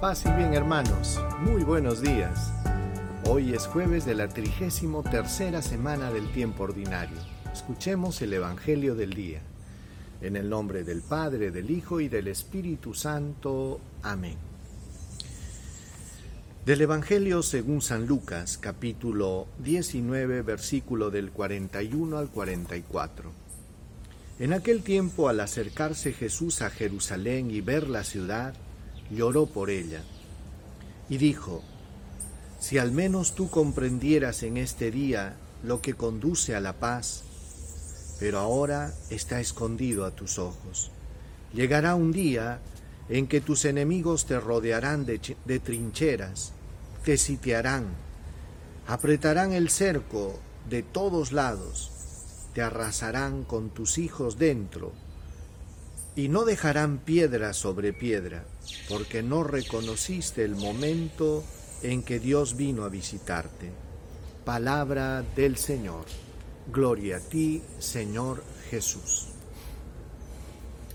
Paz y bien hermanos, muy buenos días. Hoy es jueves de la trigésimo tercera semana del tiempo ordinario. Escuchemos el Evangelio del día. En el nombre del Padre, del Hijo y del Espíritu Santo. Amén. Del Evangelio según San Lucas, capítulo 19, versículo del 41 al 44. En aquel tiempo, al acercarse Jesús a Jerusalén y ver la ciudad, lloró por ella y dijo, si al menos tú comprendieras en este día lo que conduce a la paz, pero ahora está escondido a tus ojos. Llegará un día en que tus enemigos te rodearán de, de trincheras, te sitiarán, apretarán el cerco de todos lados, te arrasarán con tus hijos dentro, y no dejarán piedra sobre piedra, porque no reconociste el momento en que Dios vino a visitarte. Palabra del Señor. Gloria a ti, Señor Jesús.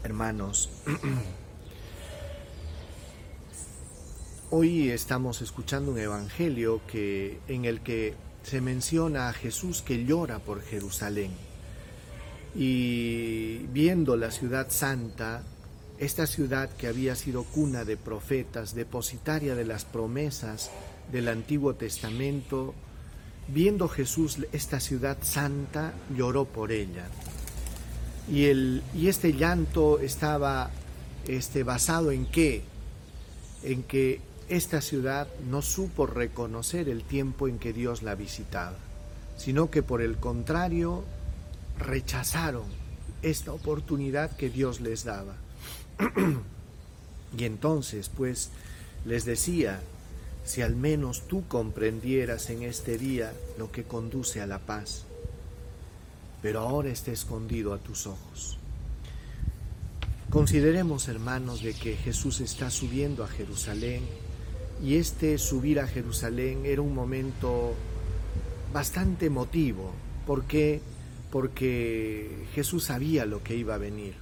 Hermanos, hoy estamos escuchando un evangelio que en el que se menciona a Jesús que llora por Jerusalén y viendo la ciudad santa, esta ciudad que había sido cuna de profetas, depositaria de las promesas del Antiguo Testamento, viendo Jesús esta ciudad santa, lloró por ella. Y, el, y este llanto estaba este, basado en qué? En que esta ciudad no supo reconocer el tiempo en que Dios la visitaba, sino que por el contrario rechazaron esta oportunidad que Dios les daba. y entonces, pues, les decía, si al menos tú comprendieras en este día lo que conduce a la paz, pero ahora está escondido a tus ojos. Consideremos, hermanos, de que Jesús está subiendo a Jerusalén y este subir a Jerusalén era un momento bastante emotivo, porque porque Jesús sabía lo que iba a venir.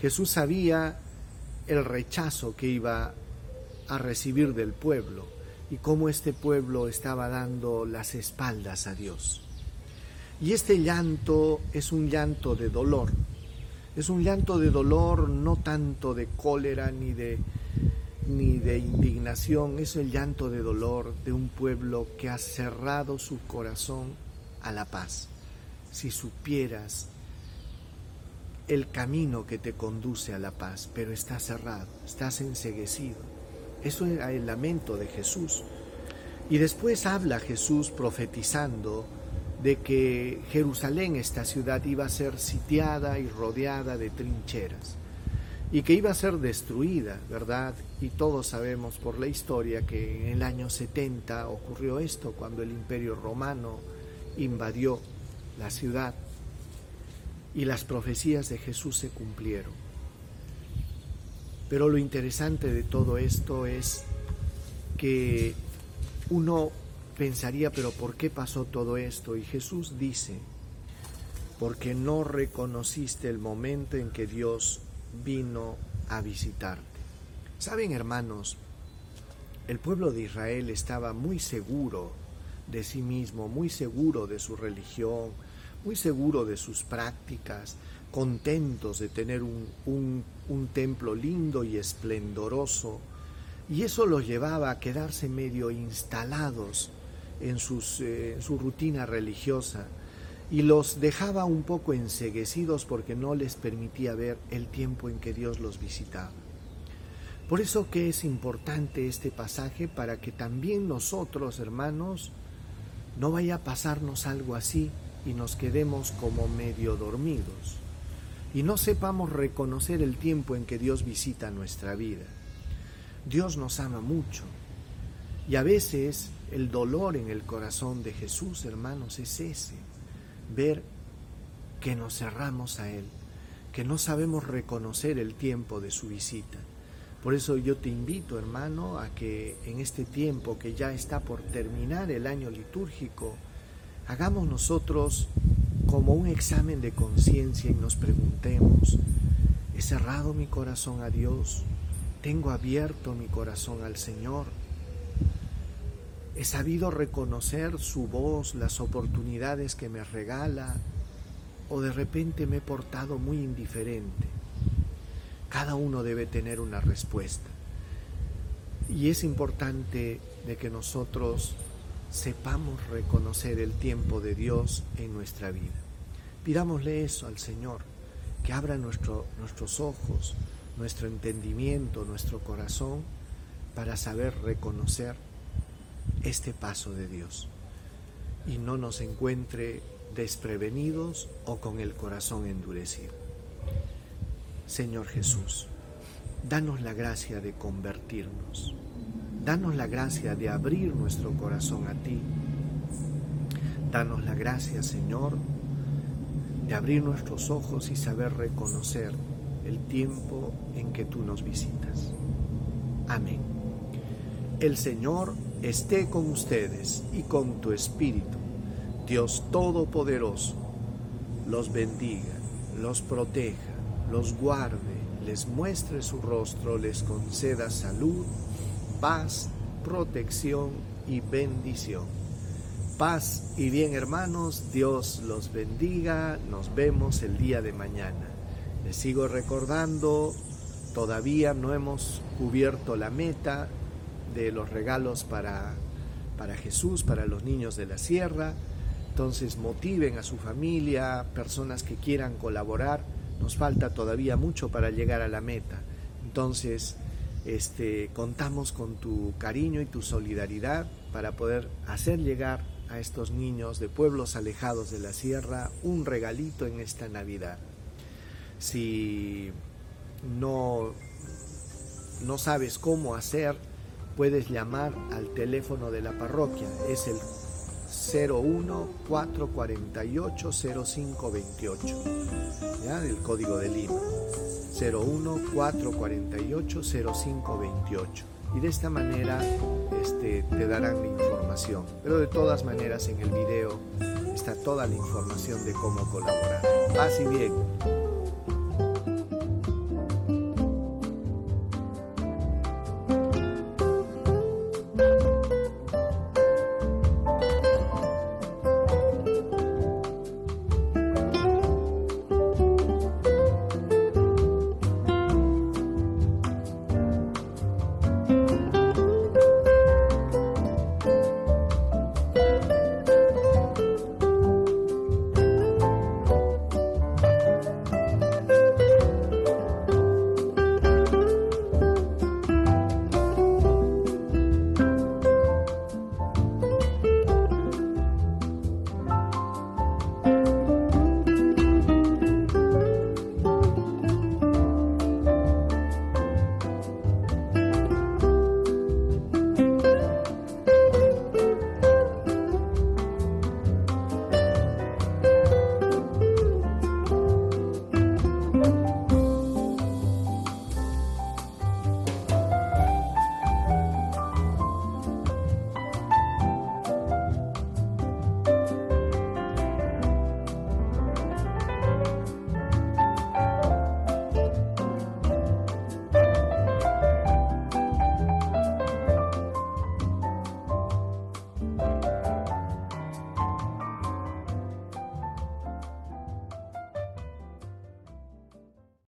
Jesús sabía el rechazo que iba a recibir del pueblo y cómo este pueblo estaba dando las espaldas a Dios. Y este llanto es un llanto de dolor. Es un llanto de dolor no tanto de cólera ni de ni de indignación, es el llanto de dolor de un pueblo que ha cerrado su corazón a la paz si supieras el camino que te conduce a la paz, pero está cerrado, estás enseguecido. Eso era el lamento de Jesús. Y después habla Jesús profetizando de que Jerusalén, esta ciudad, iba a ser sitiada y rodeada de trincheras y que iba a ser destruida, ¿verdad? Y todos sabemos por la historia que en el año 70 ocurrió esto cuando el imperio romano invadió la ciudad y las profecías de Jesús se cumplieron. Pero lo interesante de todo esto es que uno pensaría, pero ¿por qué pasó todo esto? Y Jesús dice, porque no reconociste el momento en que Dios vino a visitarte. Saben, hermanos, el pueblo de Israel estaba muy seguro de sí mismo, muy seguro de su religión, muy seguro de sus prácticas, contentos de tener un, templo lindo y esplendoroso, y eso los llevaba a quedarse medio instalados en, sus, eh, su rutina religiosa y los dejaba un poco enseguecidos porque no les permitía ver el tiempo en que Dios los visitaba. Por eso que es importante este pasaje para que también nosotros, hermanos, no vaya a pasarnos algo así y nos quedemos como medio dormidos y no sepamos reconocer el tiempo en que Dios visita nuestra vida. Dios nos ama mucho y a veces el dolor en el corazón de Jesús, hermanos, es ese, ver que nos cerramos a Él, que no sabemos reconocer el tiempo de su visita. Por eso yo te invito, hermano, a que en este tiempo que ya está por terminar el año litúrgico, hagamos nosotros como un examen de conciencia y nos preguntemos, ¿he cerrado mi corazón a Dios tengo abierto mi corazón al Señor. He sabido reconocer su voz, las oportunidades que me regala, o de repente me he portado muy indiferente. Cada uno debe tener una respuesta. Y es importante de que nosotros sepamos reconocer el tiempo de Dios en nuestra vida. Pidámosle eso al Señor, que abra nuestro, nuestros ojos, nuestro entendimiento, nuestro corazón, para saber reconocer este paso de Dios y no nos encuentre desprevenidos o con el corazón endurecido. Señor Jesús, danos la gracia de convertirnos, danos la gracia de abrir nuestro corazón a ti, danos la gracia, Señor, de abrir nuestros ojos y saber reconocer el tiempo en que tú nos visitas. Amén. El Señor esté con ustedes y con tu espíritu. Dios Todopoderoso los bendiga, los proteja, los guarde, les muestre su rostro, les conceda salud, paz, protección y bendición. Paz y bien hermanos, Dios los bendiga, nos vemos el día de mañana. Les sigo recordando, todavía no hemos cubierto la meta de los regalos para, para Jesús, para los niños de la sierra. Entonces motiven a su familia, personas que quieran colaborar. Nos falta todavía mucho para llegar a la meta. Entonces, este, contamos con tu cariño y tu solidaridad para poder hacer llegar a estos niños de pueblos alejados de la sierra un regalito en esta Navidad. Si no, no sabes cómo hacer, puedes llamar al teléfono de la parroquia. Es el 01 448 0528, ¿ya? El código de Lima. 01 448 0528. Y de esta manera este, te darán la información. Pero de todas maneras en el video está toda la información de cómo colaborar. Y bien.